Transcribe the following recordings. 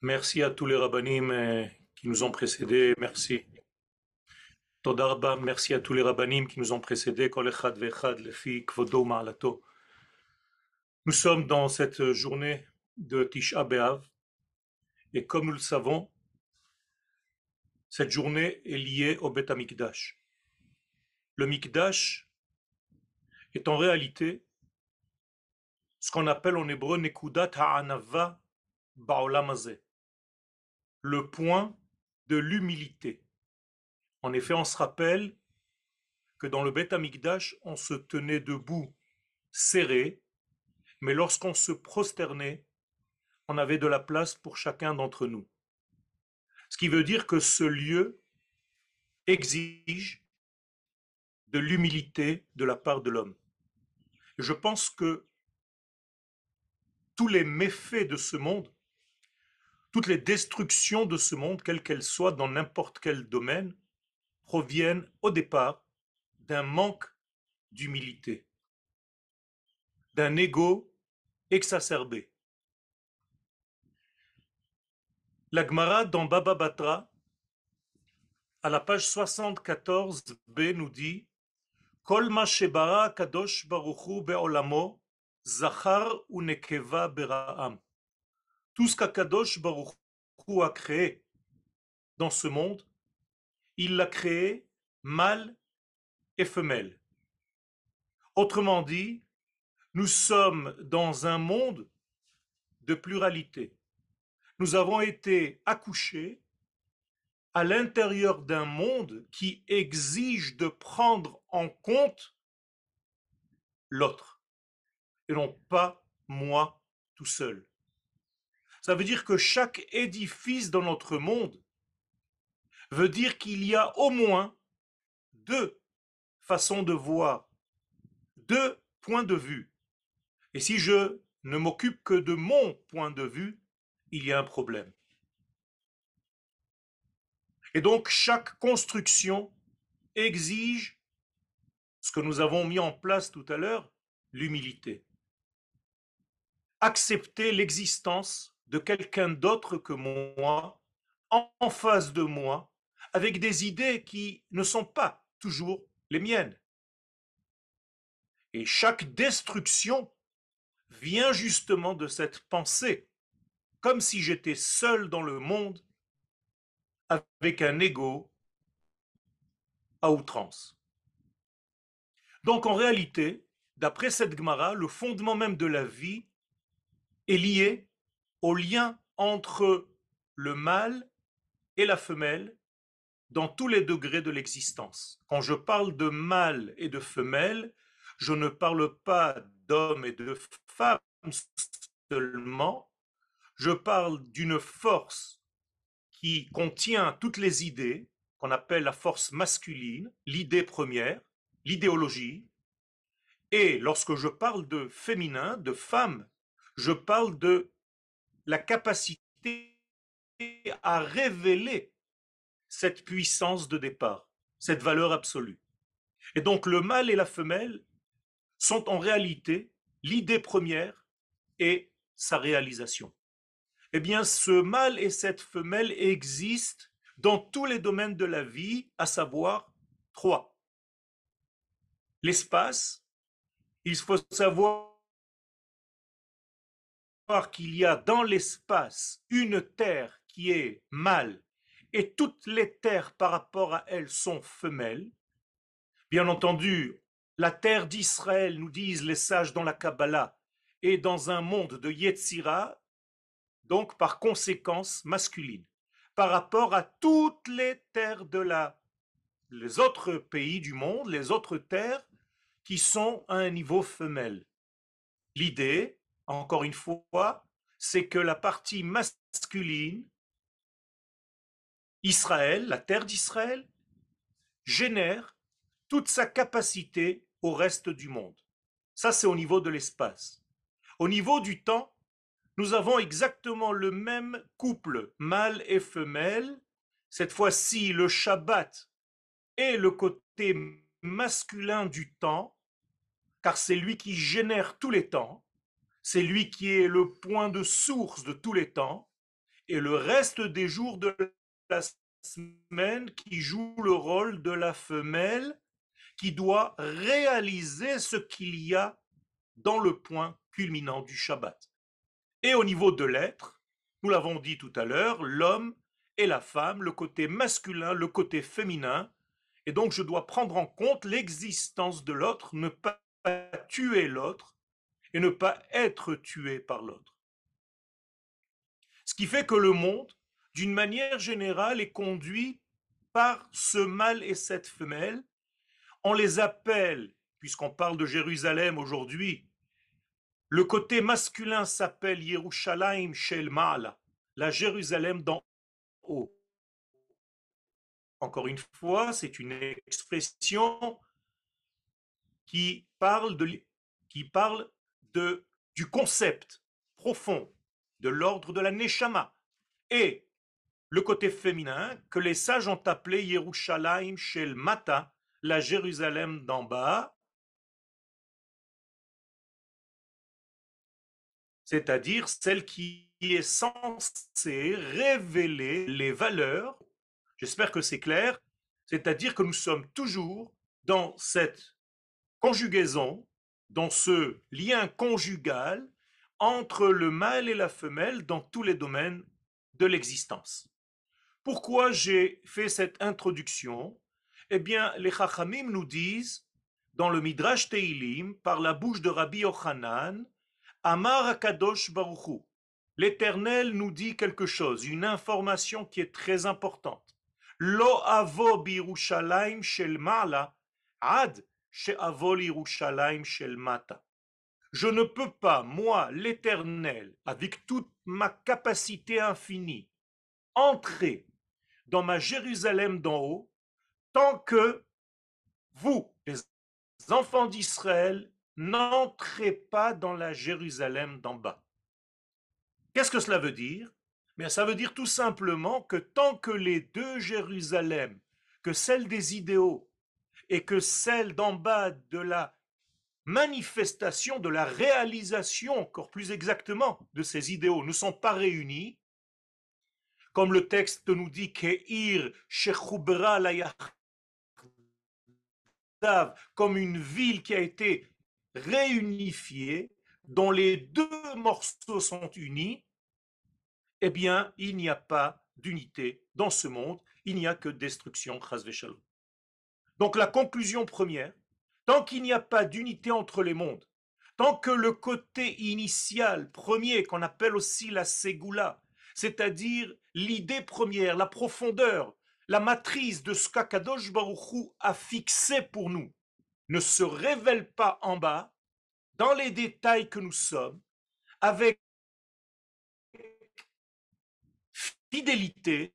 Merci à tous les rabbinim euh, qui nous ont précédés. Merci. Todarba, merci à tous les rabbinim qui nous ont précédés. Nous sommes dans cette journée de Tisha B'Av et comme nous le savons, cette journée est liée au Bet HaMikdash. Le Mikdash est en réalité ce qu'on appelle en hébreu Nekudat Ha'anava Ba'olam Hazeh le point de l'humilité. En effet, on se rappelle que dans le Beth Amikdash, on se tenait debout, serré, mais lorsqu'on se prosternait, on avait de la place pour chacun d'entre nous. Ce qui veut dire que ce lieu exige de l'humilité de la part de l'homme. Je pense que tous les méfaits de ce monde toutes les destructions de ce monde, quelles qu'elles soient dans n'importe quel domaine, proviennent au départ d'un manque d'humilité, d'un ego exacerbé. La Gemara dans Baba Batra, à la page 74b, nous dit Kol kadosh baruchu be'olamo zachar unekeva bera'am tout ce qu'Akadosh Baruch Hu a créé dans ce monde, il l'a créé mâle et femelle. Autrement dit, nous sommes dans un monde de pluralité. Nous avons été accouchés à l'intérieur d'un monde qui exige de prendre en compte l'autre et non pas moi tout seul. Ça veut dire que chaque édifice dans notre monde veut dire qu'il y a au moins deux façons de voir, deux points de vue. Et si je ne m'occupe que de mon point de vue, il y a un problème. Et donc chaque construction exige ce que nous avons mis en place tout à l'heure, l'humilité. Accepter l'existence de quelqu'un d'autre que moi en face de moi avec des idées qui ne sont pas toujours les miennes. Et chaque destruction vient justement de cette pensée, comme si j'étais seul dans le monde avec un ego à outrance. Donc en réalité, d'après cette Gemara, le fondement même de la vie est lié au lien entre le mâle et la femelle dans tous les degrés de l'existence. Quand je parle de mâle et de femelle, je ne parle pas d'hommes et de femmes seulement, je parle d'une force qui contient toutes les idées, qu'on appelle la force masculine, l'idée première, l'idéologie, et lorsque je parle de féminin, de femme, je parle de la capacité à révéler cette puissance de départ, cette valeur absolue. Et donc le mâle et la femelle sont en réalité l'idée première et sa réalisation. Eh bien, ce mâle et cette femelle existent dans tous les domaines de la vie, à savoir trois. L'espace, il faut savoir qu'il y a dans l'espace une terre qui est mâle et toutes les terres par rapport à elle sont femelles, bien entendu, la terre d'Israël, nous disent les sages dans la Kabbalah, est dans un monde de Yetzira, donc par conséquence masculine, par rapport à toutes les terres de la, les autres pays du monde, les autres terres qui sont à un niveau femelle. L'idée, encore une fois, c'est que la partie masculine, Israël, la terre d'Israël, génère toute sa capacité au reste du monde. Ça, c'est au niveau de l'espace. Au niveau du temps, nous avons exactement le même couple, mâle et femelle. Cette fois-ci, le Shabbat est le côté masculin du temps, car c'est lui qui génère tous les temps c'est lui qui est le point de source de tous les temps, et le reste des jours de la semaine qui joue le rôle de la femelle qui doit réaliser ce qu'il y a dans le point culminant du Shabbat. Et au niveau de l'être, nous l'avons dit tout à l'heure, l'homme et la femme, le côté masculin, le côté féminin, et donc je dois prendre en compte l'existence de l'autre, ne pas tuer l'autre et ne pas être tué par l'autre. Ce qui fait que le monde, d'une manière générale, est conduit par ce mâle et cette femelle. On les appelle, puisqu'on parle de Jérusalem aujourd'hui, le côté masculin s'appelle Yerushalayim Shel Ma'ala, la Jérusalem d'en haut. Encore une fois, c'est une expression qui parle, de, qui parle de, du concept profond de l'ordre de la Neshama. Et le côté féminin que les sages ont appelé Yerushalayim Shel Mata, la Jérusalem d'en bas, c'est-à-dire celle qui est censée révéler les valeurs, j'espère que c'est clair, c'est-à-dire que nous sommes toujours dans cette conjugaison, dans ce lien conjugal entre le mâle et la femelle dans tous les domaines de l'existence. Pourquoi j'ai fait cette introduction? Eh bien, les Chachamim nous disent, dans le Midrash Teilim, par la bouche de Rabbi Yochanan, Amar Akadosh Baruchu, l'Éternel nous dit quelque chose, une information qui est très importante. Lo avo shel ad. Je ne peux pas, moi, l'Éternel, avec toute ma capacité infinie, entrer dans ma Jérusalem d'en haut tant que vous, les enfants d'Israël, n'entrez pas dans la Jérusalem d'en bas. Qu'est-ce que cela veut dire? Mais ça veut dire tout simplement que tant que les deux Jérusalem, que celle des idéaux et que celle d'en bas de la manifestation de la réalisation, encore plus exactement, de ces idéaux ne sont pas réunis, comme le texte nous dit Keir comme une ville qui a été réunifiée, dont les deux morceaux sont unis, eh bien, il n'y a pas d'unité dans ce monde, il n'y a que destruction, Donc la conclusion première, Tant qu'il n'y a pas d'unité entre les mondes, tant que le côté initial, premier, qu'on appelle aussi la ségoula, c'est-à-dire l'idée première, la profondeur, la matrice de ce qu'Akadosh Baruchou a fixé pour nous, ne se révèle pas en bas, dans les détails que nous sommes, avec fidélité,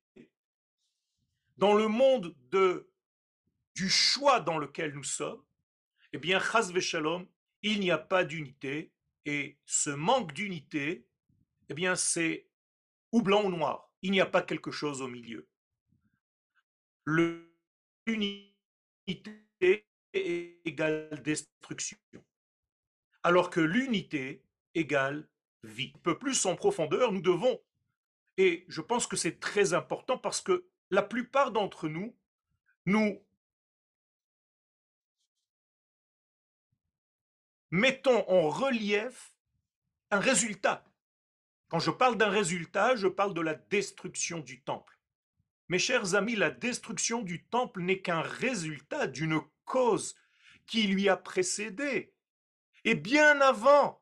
dans le monde de, du choix dans lequel nous sommes, eh bien, chas il n'y a pas d'unité, et ce manque d'unité, eh bien, c'est ou blanc ou noir. Il n'y a pas quelque chose au milieu. L'unité égale destruction, alors que l'unité égale vie. Un peu plus en profondeur, nous devons, et je pense que c'est très important parce que la plupart d'entre nous, nous mettons en relief un résultat. Quand je parle d'un résultat, je parle de la destruction du temple. Mes chers amis, la destruction du temple n'est qu'un résultat d'une cause qui lui a précédé. Et bien avant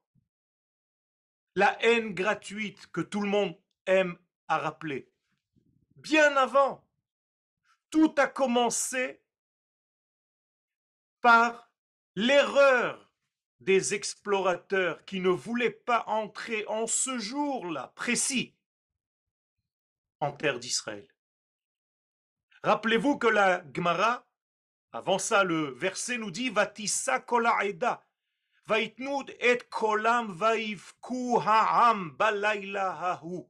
la haine gratuite que tout le monde aime à rappeler, bien avant, tout a commencé par l'erreur des explorateurs qui ne voulaient pas entrer en ce jour-là précis en terre d'Israël. Rappelez-vous que la Gemara, avant ça, le verset nous dit Vatissa kola eda, vaitnud et kolam vaivku ha'am balayla hahu.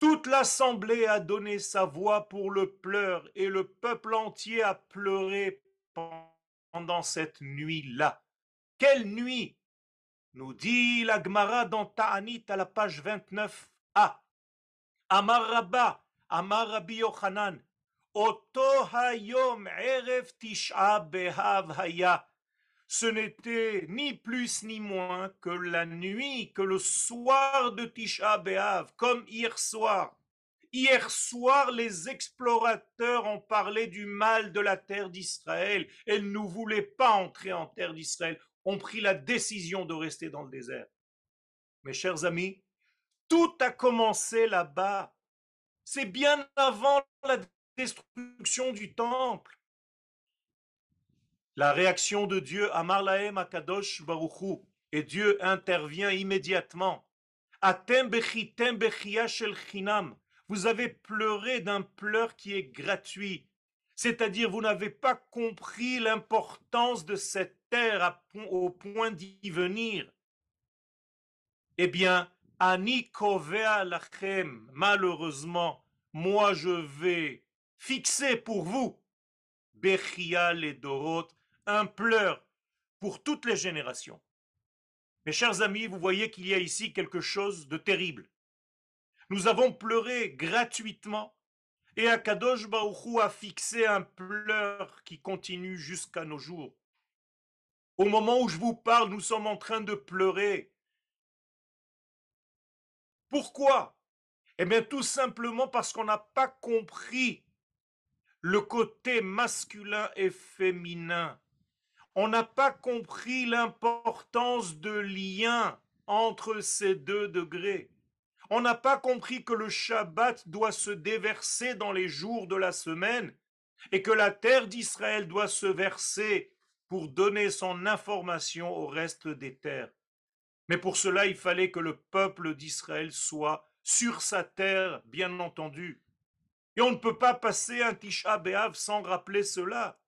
Toute l'assemblée a donné sa voix pour le pleur et le peuple entier a pleuré pendant cette nuit-là. Quelle nuit nous dit la Gemara dans Ta'anit à la page 29a. Amar Rabba, Amar Rabbi Yochanan, Oto hayom erev tisha behav haya. Ce n'était ni plus ni moins que la nuit, que le soir de Tisha B'Av, comme hier soir. Hier soir, les explorateurs ont parlé du mal de la terre d'Israël. Elles ne voulaient pas entrer en terre d'Israël, ont pris la décision de rester dans le désert. Mes chers amis, tout a commencé là-bas. C'est bien avant la destruction du temple. La réaction de Dieu, Amar Lahem Akadosh Baruchu, et Dieu intervient immédiatement. Vous avez pleuré d'un pleur qui est gratuit. C'est-à-dire, vous n'avez pas compris l'importance de cette au point d'y venir. Eh bien, Ani kovea lachem, malheureusement, moi je vais fixer pour vous, Bechia et Dorot, un pleur pour toutes les générations. Mes chers amis, vous voyez qu'il y a ici quelque chose de terrible. Nous avons pleuré gratuitement et Akadosh Baruchou a fixé un pleur qui continue jusqu'à nos jours. Au moment où je vous parle, nous sommes en train de pleurer. Pourquoi? Eh bien tout simplement parce qu'on n'a pas compris le côté masculin et féminin. On n'a pas compris l'importance de lien entre ces deux degrés. On n'a pas compris que le Shabbat doit se déverser dans les jours de la semaine et que la terre d'Israël doit se verser pour donner son information au reste des terres. Mais pour cela, il fallait que le peuple d'Israël soit sur sa terre, bien entendu. Et on ne peut pas passer un Tisha B'Av sans rappeler cela.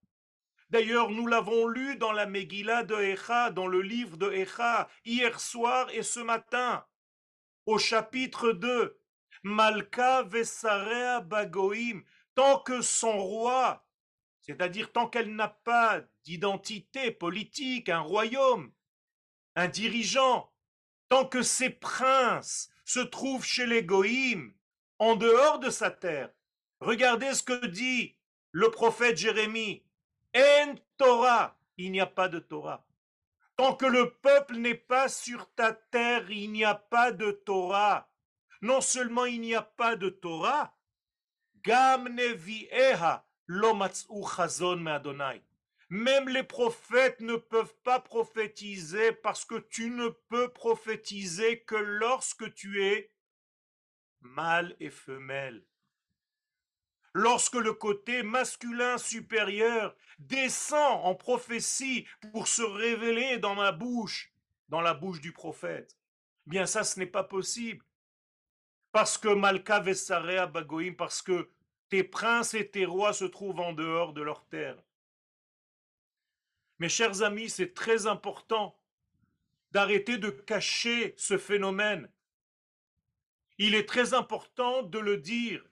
D'ailleurs, nous l'avons lu dans la Megillah de Echa, dans le livre de Echa, hier soir et ce matin, au chapitre 2. Malka Vesarea Bagoim, tant que son roi, c'est-à-dire tant qu'elle n'a pas d'identité politique, un royaume, un dirigeant, tant que ses princes se trouvent chez les Goïm, en dehors de sa terre. Regardez ce que dit le prophète Jérémie. En Torah, il n'y a pas de Torah. Tant que le peuple n'est pas sur ta terre, il n'y a pas de Torah. Non seulement il n'y a pas de Torah, Gam Nevieha. Même les prophètes ne peuvent pas prophétiser parce que tu ne peux prophétiser que lorsque tu es mâle et femelle lorsque le côté masculin supérieur descend en prophétie pour se révéler dans ma bouche, dans la bouche du prophète. Bien ça, ce n'est pas possible. Parce que Malka Vesarea Bagoïm, parce que tes princes et tes rois se trouvent en dehors de leur terre. Mes chers amis, c'est très important d'arrêter de cacher ce phénomène. Il est très important de le dire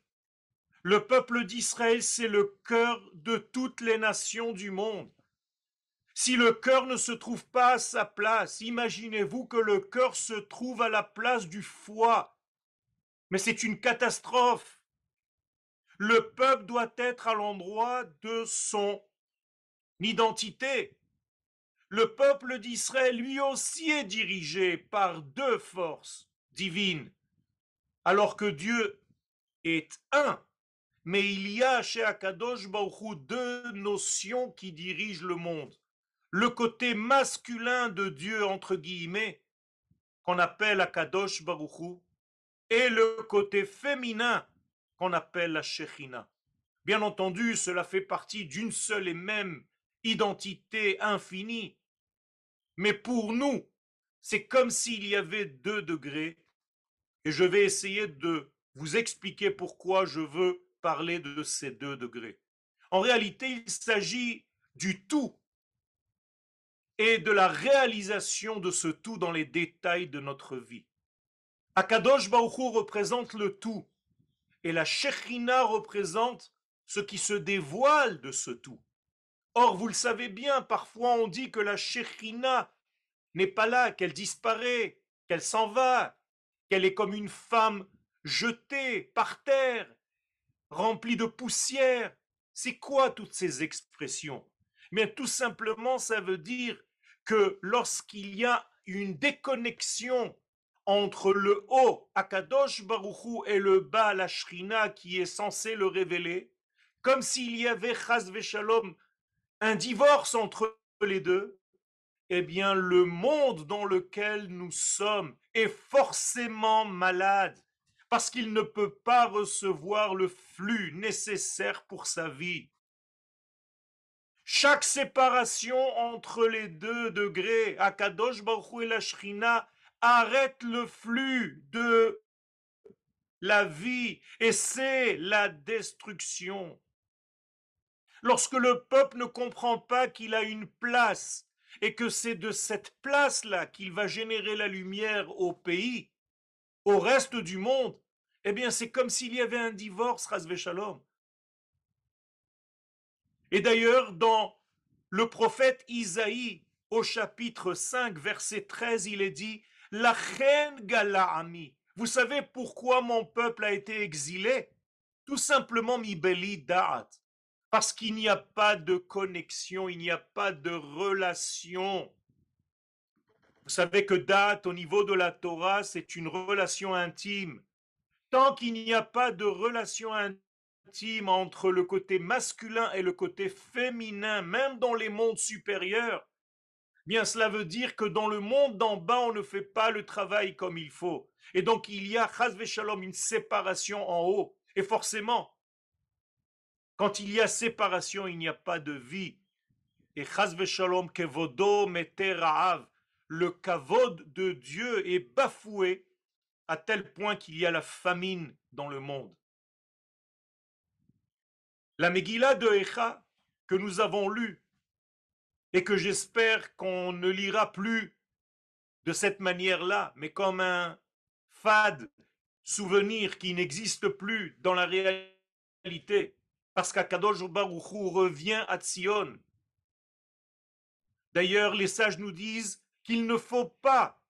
le peuple d'Israël, c'est le cœur de toutes les nations du monde. Si le cœur ne se trouve pas à sa place, imaginez-vous que le cœur se trouve à la place du foie. Mais c'est une catastrophe. Le peuple doit être à l'endroit de son identité. Le peuple d'Israël, lui aussi, est dirigé par deux forces divines, alors que Dieu est un mais il y a chez Akadosh Baruchou deux notions qui dirigent le monde. Le côté masculin de Dieu, entre guillemets, qu'on appelle Akadosh Baruchou, et le côté féminin qu'on appelle la Shechina. Bien entendu, cela fait partie d'une seule et même identité infinie. Mais pour nous, c'est comme s'il y avait deux degrés. Et je vais essayer de vous expliquer pourquoi je veux parler de ces deux degrés. En réalité, il s'agit du tout et de la réalisation de ce tout dans les détails de notre vie. Akadosh Baruch représente le tout et la Shekhinah représente ce qui se dévoile de ce tout. Or, vous le savez bien, parfois on dit que la Shekhinah n'est pas là, qu'elle disparaît, qu'elle s'en va, qu'elle est comme une femme jeté par terre, rempli de poussière. C'est quoi toutes ces expressions? Mais tout simplement, ça veut dire que lorsqu'il y a une déconnexion entre le haut, Akadosh Baruchou, et le bas, la Shrina, qui est censé le révéler, comme s'il y avait, Chaz Shalom, un divorce entre les deux, eh bien, le monde dans lequel nous sommes est forcément malade parce qu'il ne peut pas recevoir le flux nécessaire pour sa vie. Chaque séparation entre les deux degrés, Akadosh Baruch et la Shrina, arrête le flux de la vie et c'est la destruction. Lorsque le peuple ne comprend pas qu'il a une place et que c'est de cette place-là qu'il va générer la lumière au pays, au reste du monde, eh bien c'est comme s'il y avait un divorce, Razve Shalom. Et d'ailleurs, dans le prophète Isaïe, au chapitre 5, verset 13, il est dit La reine Galaami. Vous savez pourquoi mon peuple a été exilé? Tout simplement, mi beli da'at. Parce qu'il n'y a pas de connexion, il n'y a pas de relation. Vous savez que date au niveau de la Torah, c'est une relation intime. Tant qu'il n'y a pas de relation intime, entre le côté masculin et le côté féminin, même dans les mondes supérieurs, cela veut dire que dans le monde d'en bas, on ne fait pas le travail comme il faut. Et donc il y a, shalom, une séparation en haut. Et forcément, quand il y a séparation, il n'y a pas de vie. Et shalom, kevodo le kavod de Dieu est bafoué à tel point qu'il y a la famine dans le monde. La Megillah de Echa que nous avons lue et que j'espère qu'on ne lira plus de cette manière-là, mais comme un fade souvenir qui n'existe plus dans la réalité, parce qu'Akadosh Baruch revient à Tzion. D'ailleurs, les sages nous disent qu'il ne faut pas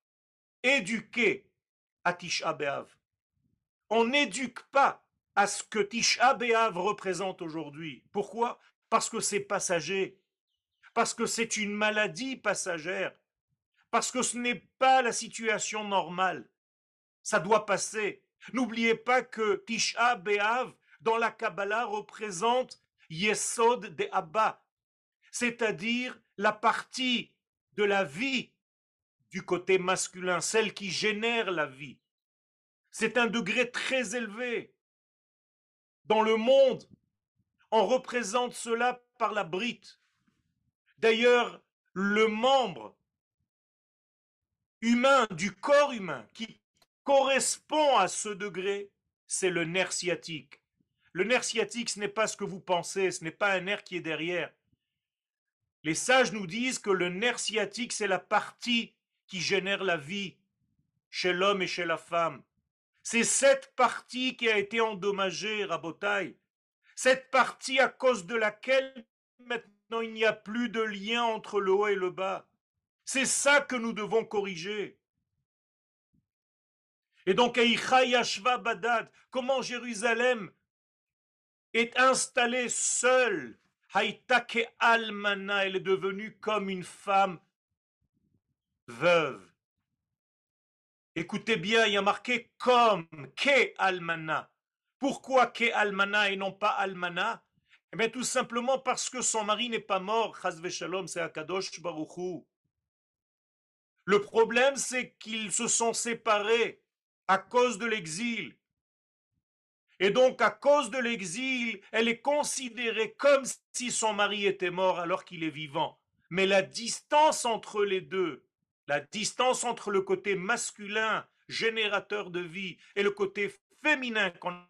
éduquer à Tisha. On n'éduque pas à ce que Tisha B'Av représente aujourd'hui. Pourquoi? Parce que c'est passager, parce que c'est une maladie passagère, parce que ce n'est pas la situation normale. Ça doit passer. N'oubliez pas que Tisha B'Av, dans la Kabbalah, représente Yesod de Abba, c'est-à-dire la partie de la vie du côté masculin, celle qui génère la vie. C'est un degré très élevé. Dans le monde, on représente cela par la brite. D'ailleurs, le membre humain du corps humain qui correspond à ce degré, c'est le nerf sciatique. Le nerf sciatique, ce n'est pas ce que vous pensez, ce n'est pas un nerf qui est derrière. Les sages nous disent que le nerf sciatique, c'est la partie qui génère la vie chez l'homme et chez la femme. C'est cette partie qui a été endommagée, Rabotaille. Cette partie à cause de laquelle maintenant il n'y a plus de lien entre le haut et le bas. C'est ça que nous devons corriger. Et donc, Yashva Badad, comment Jérusalem est installée seule? Haïtake Almana, elle est devenue comme une femme veuve. Écoutez bien, il y a marqué comme ke almana. Pourquoi ke almana et non pas almana? Eh bien, tout simplement parce que son mari n'est pas mort. Shalom, c'est Akadosh Baruchou. Le problème, c'est qu'ils se sont séparés à cause de l'exil. Et donc, à cause de l'exil, elle est considérée comme si son mari était mort alors qu'il est vivant. Mais la distance entre les deux la distance entre le côté masculin, générateur de vie, et le côté féminin qu'on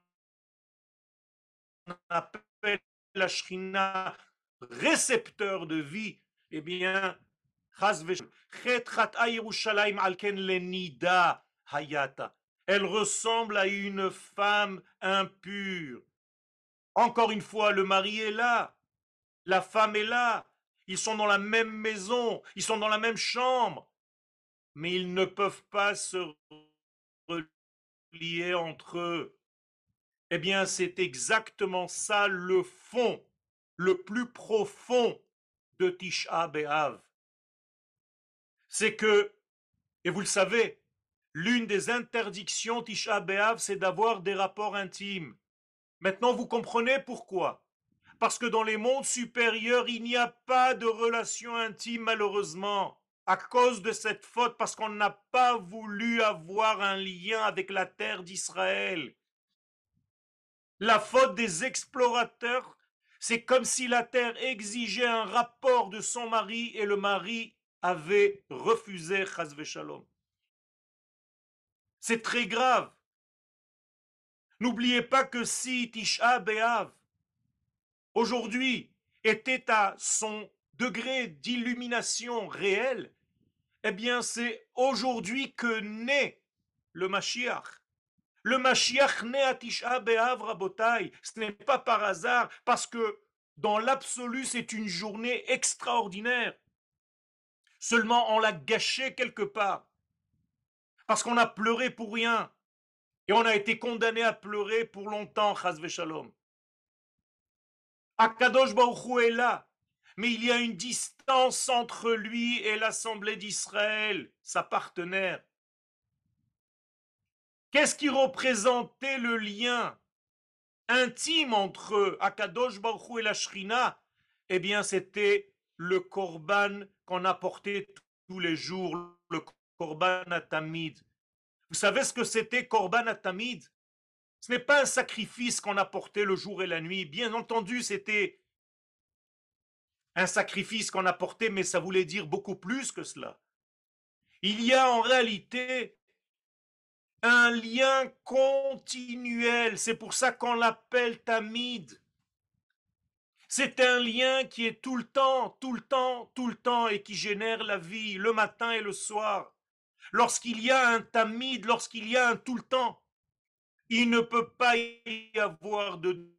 appelle la shrina, récepteur de vie, eh bien, elle ressemble à une femme impure. Encore une fois, le mari est là, la femme est là, ils sont dans la même maison, ils sont dans la même chambre mais ils ne peuvent pas se multiplié entre eux. Eh bien, c'est exactement ça le fond, le plus profond de Tisha B'Av. C'est que, et vous le savez, l'une des interdictions Tisha B'Av, c'est d'avoir des rapports intimes. Maintenant, vous comprenez pourquoi. Parce que dans les mondes supérieurs, il n'y a pas de relation intime, malheureusement, à cause de cette faute, parce qu'on n'a pas voulu avoir un lien avec la terre d'Israël. La faute des explorateurs, c'est comme si la terre exigeait un rapport de son mari et le mari avait refusé Shalom. C'est très grave. N'oubliez pas que si Tisha B'Av aujourd'hui était à son degré d'illumination réel, eh bien c'est aujourd'hui que naît le Mashiach. Le Mashiach naît à Tisha B'Av Rabotai. Ce n'est pas par hasard, parce que dans l'absolu, c'est une journée extraordinaire. Seulement, on l'a gâché quelque part. Parce qu'on a pleuré pour rien. Et on a été condamné à pleurer pour longtemps, Chazve Shalom. Akadosh Baruch est là, mais il y a une distance entre lui et l'Assemblée d'Israël, sa partenaire. Qu'est-ce qui représentait le lien intime entre Akadosh Baruch et la Shrina? Eh bien, c'était le korban qu'on apportait tous les jours, le korban atamid. Vous savez ce que c'était korban atamid? Ce n'est pas un sacrifice qu'on apportait le jour et la nuit. Bien entendu, c'était un sacrifice qu'on apportait, mais ça voulait dire beaucoup plus que cela. Il y a en réalité un lien continuel. C'est pour ça qu'on l'appelle tamid. C'est un lien qui est tout le temps, tout le temps, tout le temps et qui génère la vie le matin et le soir. Lorsqu'il y a un tamid, lorsqu'il y a un tout le temps, il ne peut pas y avoir de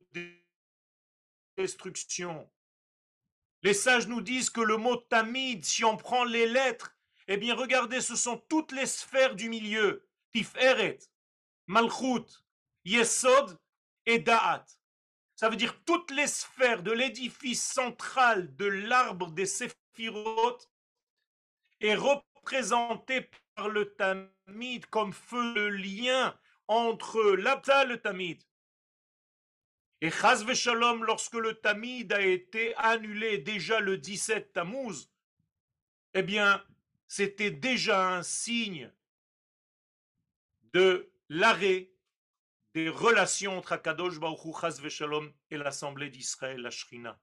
destruction. Les sages nous disent que le mot tamid, si on prend les lettres, eh bien regardez, ce sont toutes les sphères du milieu. Tiferet, Malchut, Yesod et Da'at. Ça veut dire toutes les sphères de l'édifice central de l'arbre des Séphirot est représenté par le tamid comme feu de lien entre l'Abta le Tamid. Et Chaz Shalom, lorsque le Tamid a été annulé déjà le 17 Tammuz, eh bien, c'était déjà un signe de l'arrêt des relations entre Akadosh Baruch et l'Assemblée d'Israël, la Shrina.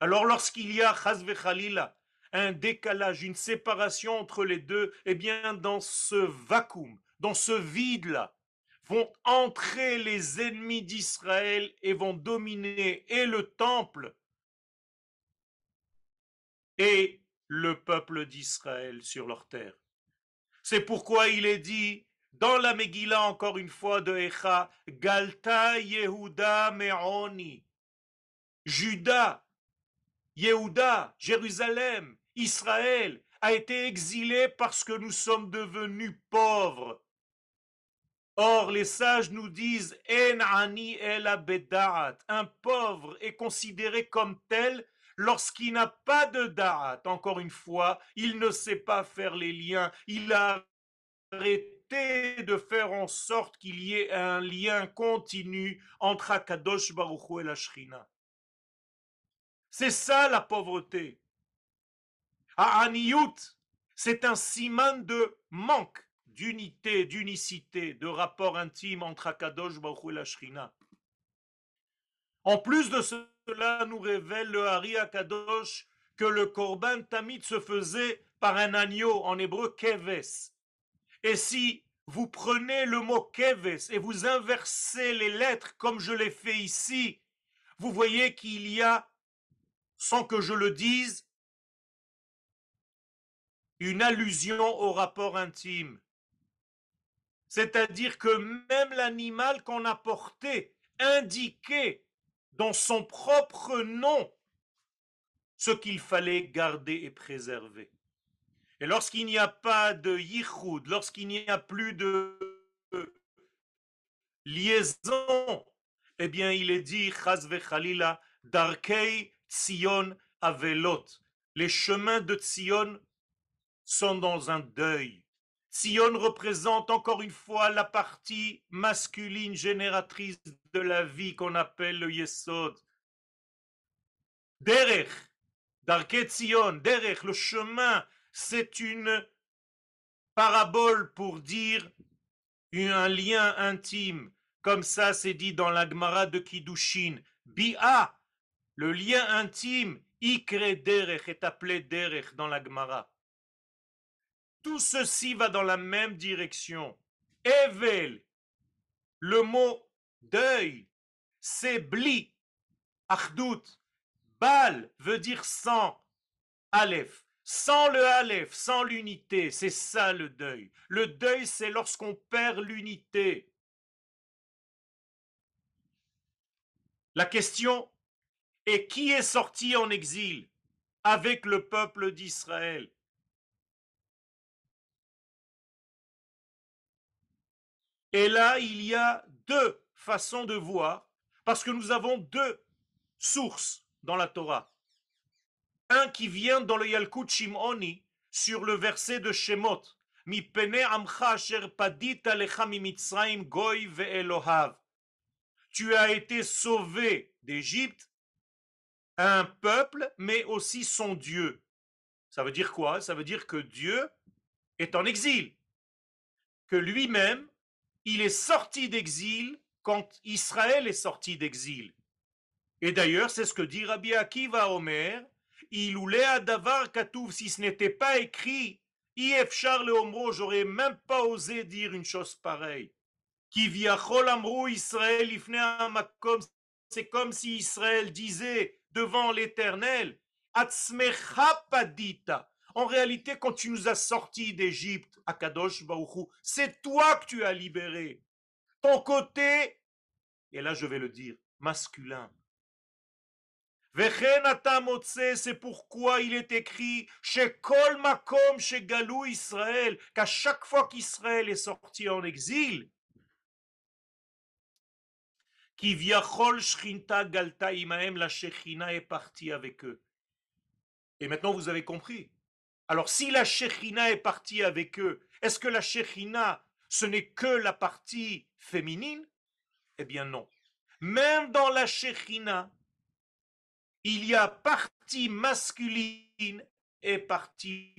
Alors, lorsqu'il y a Chaz Khalila, un décalage, une séparation entre les deux, eh bien, dans ce vacuum, dans ce vide-là, vont entrer les ennemis d'Israël et vont dominer et le temple et le peuple d'Israël sur leur terre. C'est pourquoi il est dit dans la Megillah encore une fois de Echa, Galta Yehuda Me'oni, Juda, Yehuda, Jérusalem, Israël a été exilé parce que nous sommes devenus pauvres. Or, les sages nous disent En ani Un pauvre est considéré comme tel lorsqu'il n'a pas de da'at. Encore une fois, il ne sait pas faire les liens. Il a de faire en sorte qu'il y ait un lien continu entre Akadosh Baruch et la Shrina. C'est ça la pauvreté. Aniyut, c'est un siman de manque d'unité, d'unicité, de rapport intime entre Akadosh Baruch et la Shrina. En plus de cela, nous révèle le Hari Akadosh que le Korban Tamid se faisait par un agneau, en hébreu keves. Et si vous prenez le mot keves et vous inversez les lettres comme je l'ai fait ici, vous voyez qu'il y a, sans que je le dise, une allusion au rapport intime. C'est-à-dire que même l'animal qu'on a porté indiquait dans son propre nom ce qu'il fallait garder et préserver. Et lorsqu'il n'y a pas de yichud, lorsqu'il n'y a plus de liaison, eh bien, il est dit, Chaz Darkei Tzion Avelot. Les chemins de Tzion sont dans un deuil. Tzion représente encore une fois la partie masculine génératrice de la vie qu'on appelle le Yesod. Derech, Darkei Tzion, Derech, le chemin, c'est une parabole pour dire un lien intime. Comme ça, c'est dit dans la Gemara de Kiddushin. Bi'a, le lien intime, Ikre Derech est appelé Derech dans la Gemara. Tout ceci va dans la même direction. Evel, le mot deuil, c'est bli, achdut. Bal veut dire sans, aleph. Sans le Aleph, sans l'unité, c'est ça le deuil. Le deuil, c'est lorsqu'on perd l'unité. La question est qui est sorti en exil avec le peuple d'Israël? Et là, il y a deux façons de voir, parce que nous avons deux sources dans la Torah un qui vient dans le Yalkut Shimoni sur le verset de Shemot. Tu as été sauvé d'Égypte, un peuple, mais aussi son Dieu. Ça veut dire quoi? Ça veut dire que Dieu est en exil, que lui-même, il est sorti d'exil quand Israël est sorti d'exil. Et d'ailleurs, c'est ce que dit Rabbi Akiva Omer, il à davar katouf, si ce n'était pas écrit, ifchar le omro, j'aurais même pas osé dire une chose pareille. Qui viachol amrou Israël makom, c'est comme si Israël disait devant l'Éternel, atzmecha padita. En réalité, quand tu nous as sortis d'Égypte, Akadosh Baruchu, c'est toi que tu as libéré. Ton côté, et là je vais le dire, masculin, c'est pourquoi il est écrit chez Kol Makom, chez Galou Israël, qu'à chaque fois qu'Israël est sorti en exil, Shrinta Galta Imaem, la Shechina est partie avec eux. Et maintenant vous avez compris. Alors si la Shechina est partie avec eux, est-ce que la Shechina, ce n'est que la partie féminine? Eh bien non. Même dans la Shechina, il y a partie masculine et partie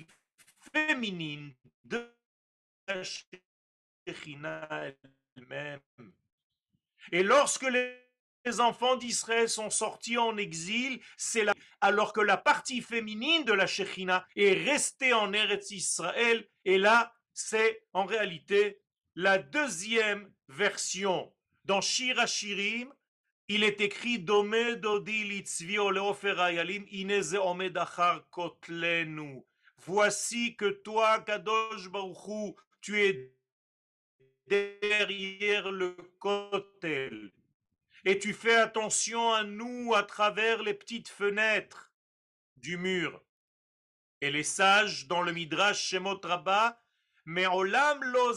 féminine de la elle-même. Et lorsque les enfants d'Israël sont sortis en exil, c'est alors que la partie féminine de la Shekhinah est restée en Eretz Israël, et là, c'est en réalité la deuxième version. Dans Shira Shirim, il est écrit. Voici que toi, Kadosh Baruchou, tu es derrière le kotel. Et tu fais attention à nous à travers les petites fenêtres du mur. Et les sages dans le Midrash Shemot Rabba, mais olam lo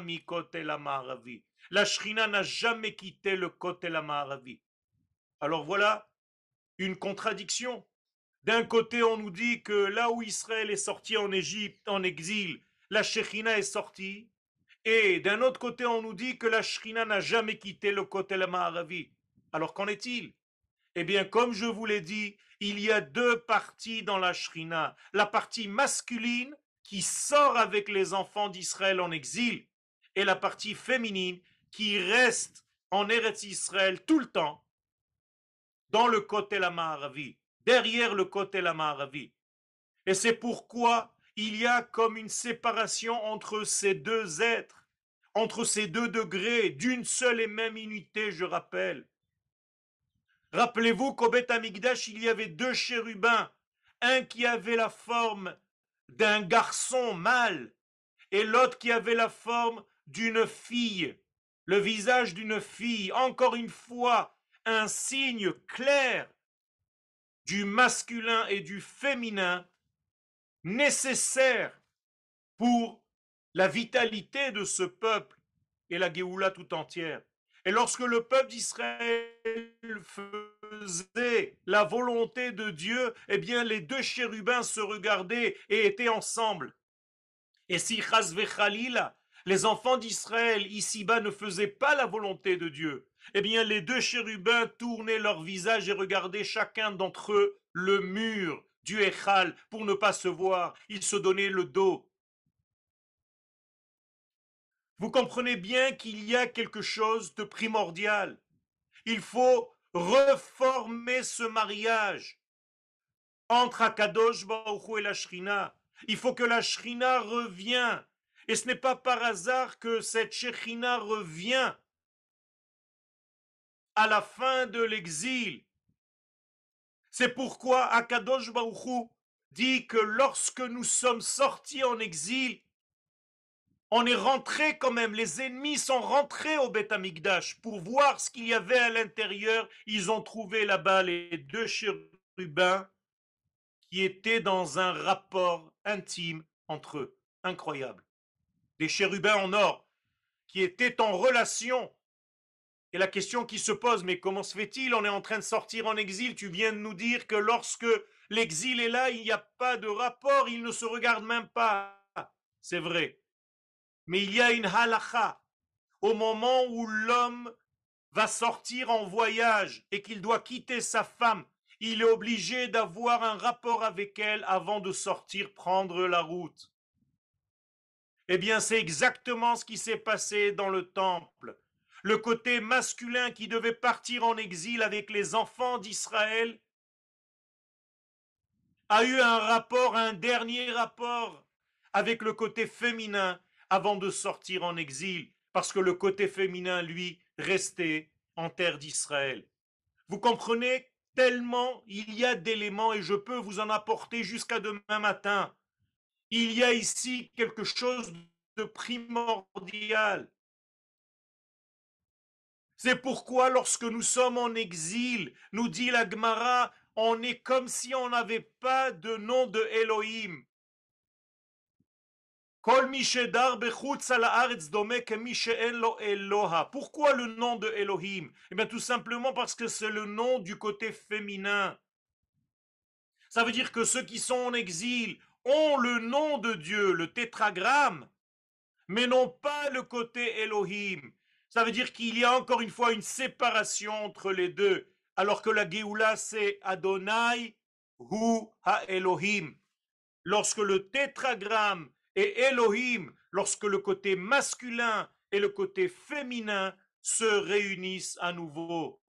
mi kotel amaravi. La Shrina n'a jamais quitté le côté la Maharavi. Alors voilà une contradiction. D'un côté, on nous dit que là où Israël est sorti en Égypte, en exil, la Shekhinah est sortie. Et d'un autre côté, on nous dit que la Shrina n'a jamais quitté le côté la Maharavi. Alors qu'en est-il? Eh bien, comme je vous l'ai dit, il y a deux parties dans la Shrina. La partie masculine qui sort avec les enfants d'Israël en exil et la partie féminine qui reste en Eretz Israël tout le temps, dans le côté la Maharavi, derrière le côté la Maharavi. Et c'est pourquoi il y a comme une séparation entre ces deux êtres, entre ces deux degrés, d'une seule et même unité, je rappelle. Rappelez-vous qu'au Beth Amigdash, il y avait deux chérubins, un qui avait la forme d'un garçon mâle et l'autre qui avait la forme d'une fille le visage d'une fille, encore une fois, un signe clair du masculin et du féminin nécessaire pour la vitalité de ce peuple et la Géoula tout entière. Et lorsque le peuple d'Israël faisait la volonté de Dieu, eh bien les deux chérubins se regardaient et étaient ensemble. Et si Khalila, les enfants d'Israël ici-bas ne faisaient pas la volonté de Dieu, eh bien les deux chérubins tournaient leur visage et regardaient chacun d'entre eux le mur du Echal pour ne pas se voir. Ils se donnaient le dos. Vous comprenez bien qu'il y a quelque chose de primordial. Il faut reformer ce mariage entre Akadosh Baruch et la Shrina. Il faut que la Shrina revienne. Et ce n'est pas par hasard que cette Shrina revient à la fin de l'exil. C'est pourquoi Akadosh Baruch dit que lorsque nous sommes sortis en exil, on est rentré quand même, les ennemis sont rentrés au Beth Amikdash pour voir ce qu'il y avait à l'intérieur. Ils ont trouvé là-bas les deux chérubins qui étaient dans un rapport intime entre eux. Incroyable. Des chérubins en or qui étaient en relation. Et la question qui se pose, mais comment se fait-il? On est en train de sortir en exil. Tu viens de nous dire que lorsque l'exil est là, il n'y a pas de rapport, ils ne se regardent même pas. C'est vrai. Mais il y a une halacha. Au moment où l'homme va sortir en voyage et qu'il doit quitter sa femme, il est obligé d'avoir un rapport avec elle avant de sortir prendre la route. Eh bien, c'est exactement ce qui s'est passé dans le temple. Le côté masculin qui devait partir en exil avec les enfants d'Israël a eu un rapport, un dernier rapport avec le côté féminin avant de sortir en exil, parce que le côté féminin, lui, restait en terre d'Israël. Vous comprenez? Tellement il y a d'éléments et je peux vous en apporter jusqu'à demain matin. Il y a ici quelque chose de primordial. C'est pourquoi lorsque nous sommes en exil, nous dit la Gemara, on est comme si on n'avait pas de nom de Elohim. Pourquoi le nom de Elohim? Eh bien tout simplement parce que c'est le nom du côté féminin. Ça veut dire que ceux qui sont en exil ont le nom de Dieu, le tétragramme, mais n'ont pas le côté Elohim. Ça veut dire qu'il y a encore une fois une séparation entre les deux, alors que la Géoula c'est Adonai Hu Ha Elohim. Lorsque le tétragramme et Elohim lorsque le côté masculin et le côté féminin se réunissent à nouveau.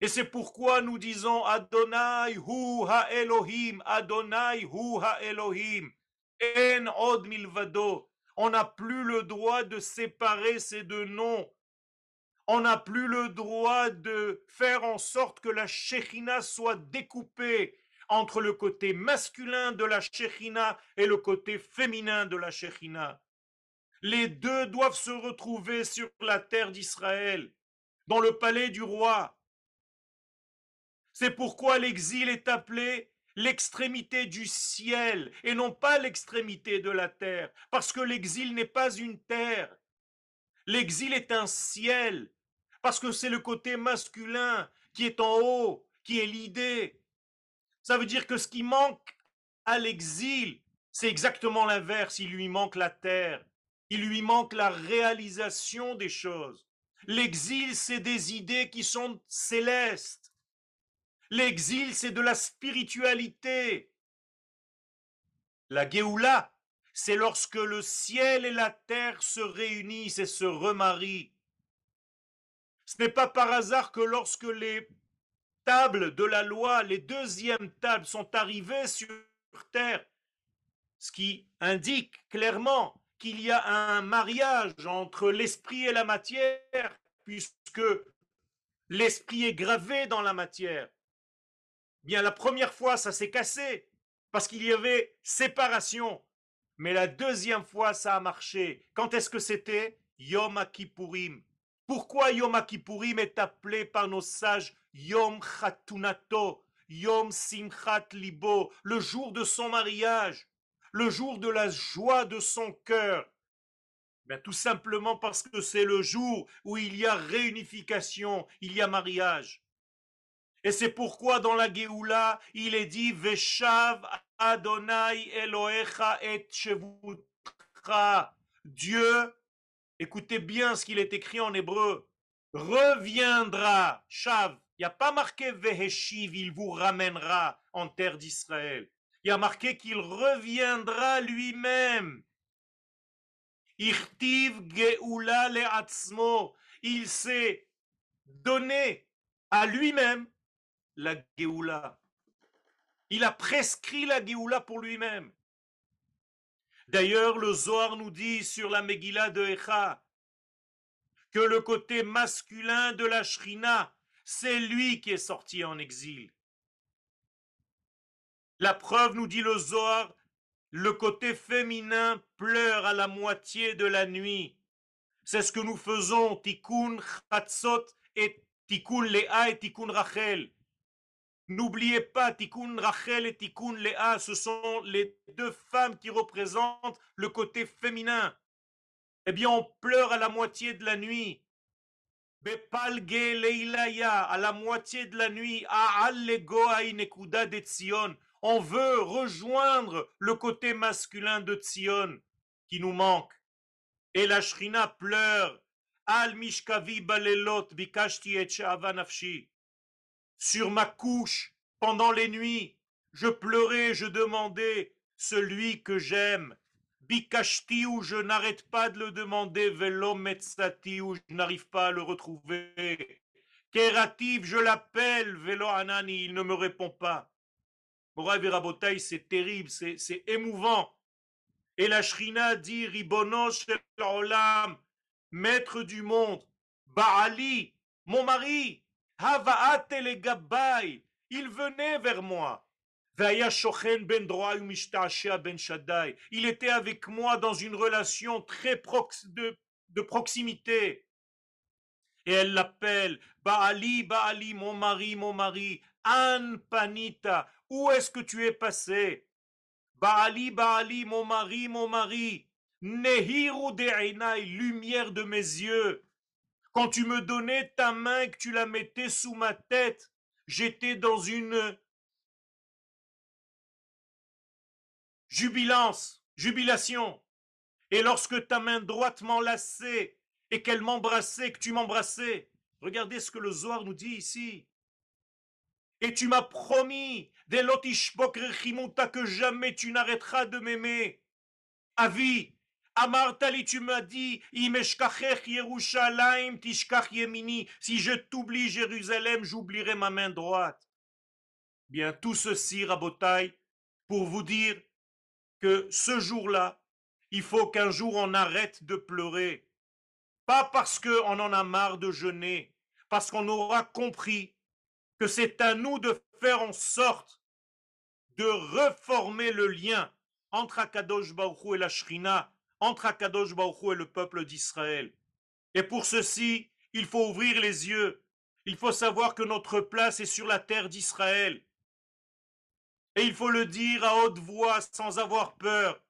Et c'est pourquoi nous disons Adonai hu ha Elohim, Adonai hu ha Elohim, en od milvado. On n'a plus le droit de séparer ces deux noms. On n'a plus le droit de faire en sorte que la Shekhinah soit découpée entre le côté masculin de la Shechina et le côté féminin de la Shechina. Les deux doivent se retrouver sur la terre d'Israël, dans le palais du roi. C'est pourquoi l'exil est appelé l'extrémité du ciel et non pas l'extrémité de la terre, parce que l'exil n'est pas une terre. L'exil est un ciel, parce que c'est le côté masculin qui est en haut, qui est l'idée. Ça veut dire que ce qui manque à l'exil, c'est exactement l'inverse. Il lui manque la terre. Il lui manque la réalisation des choses. L'exil, c'est des idées qui sont célestes. L'exil, c'est de la spiritualité. La Géoula, c'est lorsque le ciel et la terre se réunissent et se remarient. Ce n'est pas par hasard que lorsque les tables de la loi, les deuxièmes tables sont arrivées sur terre, ce qui indique clairement qu'il y a un mariage entre l'esprit et la matière, puisque l'esprit est gravé dans la matière. Bien, la première fois, ça s'est cassé, parce qu'il y avait séparation. Mais la deuxième fois, ça a marché. Quand est-ce que c'était? Yom Kippourim. Pourquoi Yom Kippourim est appelé par nos sages Yom Chatunato, Yom Simchat Libo, le jour de son mariage, le jour de la joie de son cœur? ben, Tout simplement parce que c'est le jour où il y a réunification, il y a mariage. Et c'est pourquoi dans la Géoula, il est dit Veshav Adonai Elohecha et Dieu, écoutez bien ce qu'il est écrit en hébreu, reviendra, Shav. Il n'y a pas marqué Veheshiv, il vous ramènera en terre d'Israël. Il y a marqué qu'il reviendra lui-même. Geoula Le'atzmo. Il s'est donné à lui-même la Géoula. Il a prescrit la Géoula pour lui-même. D'ailleurs, le Zohar nous dit sur la Megillah de Echa que le côté masculin de la Shrina, c'est lui qui est sorti en exil. La preuve nous dit le Zohar, le côté féminin pleure à la moitié de la nuit. C'est ce que nous faisons, Tikkun Chatzot et Tikkun Lea et Tikkun Rachel. N'oubliez pas, Tikkun Rachel et Tikkun Léa, ce sont les deux femmes qui représentent le côté féminin. Eh bien, on pleure à la moitié de la nuit. Bepalge Leilaya, à la moitié de la nuit, à Nekuda de Tzion. On veut rejoindre le côté masculin de Tzion qui nous manque. Et la Shrina pleure. Al Mishkavi Balelot Bikashti et nafshi sur ma couche, pendant les nuits, je pleurais, je demandais celui que j'aime. Bikashti où je n'arrête pas de le demander, velo metzati où je n'arrive pas à le retrouver. Kerativ, je l'appelle, velo anani, il ne me répond pas. Morav et c'est terrible, c'est émouvant. Et la Shrina dit, Ribonos olam, maître du monde, Baali, mon mari, il venait vers moi. Ben ben il était avec moi dans une relation très prox de, proximité. Et elle l'appelle Baali, Baali, mon mari, mon mari, An Panita, où est-ce que tu es passé? Baali, Baali, mon mari, mon mari, Nehiru lumière de mes yeux. Quand tu me donnais ta main et que tu la mettais sous ma tête, j'étais dans une jubilance, jubilation. Et lorsque ta main droite m'enlaçait et qu'elle m'embrassait, que tu m'embrassais, regardez ce que le Zohar nous dit ici. Et tu m'as promis, dès que jamais tu n'arrêteras de m'aimer. À vie, Amartali, tu m'as dit, si je t'oublie Jérusalem, j'oublierai ma main droite. Bien, tout ceci, Rabotai, pour vous dire que ce jour-là, il faut qu'un jour on arrête de pleurer. Pas parce qu'on en a marre de jeûner, parce qu'on aura compris que c'est à nous de faire en sorte de reformer le lien entre Akadosh Baruch et la Shrina, entre Akadosh Baruch et le peuple d'Israël. Et pour ceci, il faut ouvrir les yeux. Il faut savoir que notre place est sur la terre d'Israël. Et il faut le dire à haute voix sans avoir peur.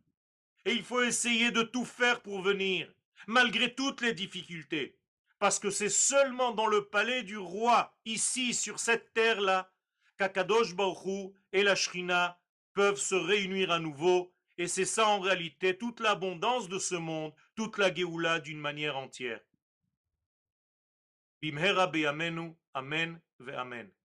Et il faut essayer de tout faire pour venir, malgré toutes les difficultés. Parce que c'est seulement dans le palais du roi, ici, sur cette terre-là, qu'Akadosh Baruch et la Shrina peuvent se réunir à nouveau et c'est ça en réalité toute l'abondance de ce monde, toute la Géoula d'une manière entière. Bimhera Amen ve Amen.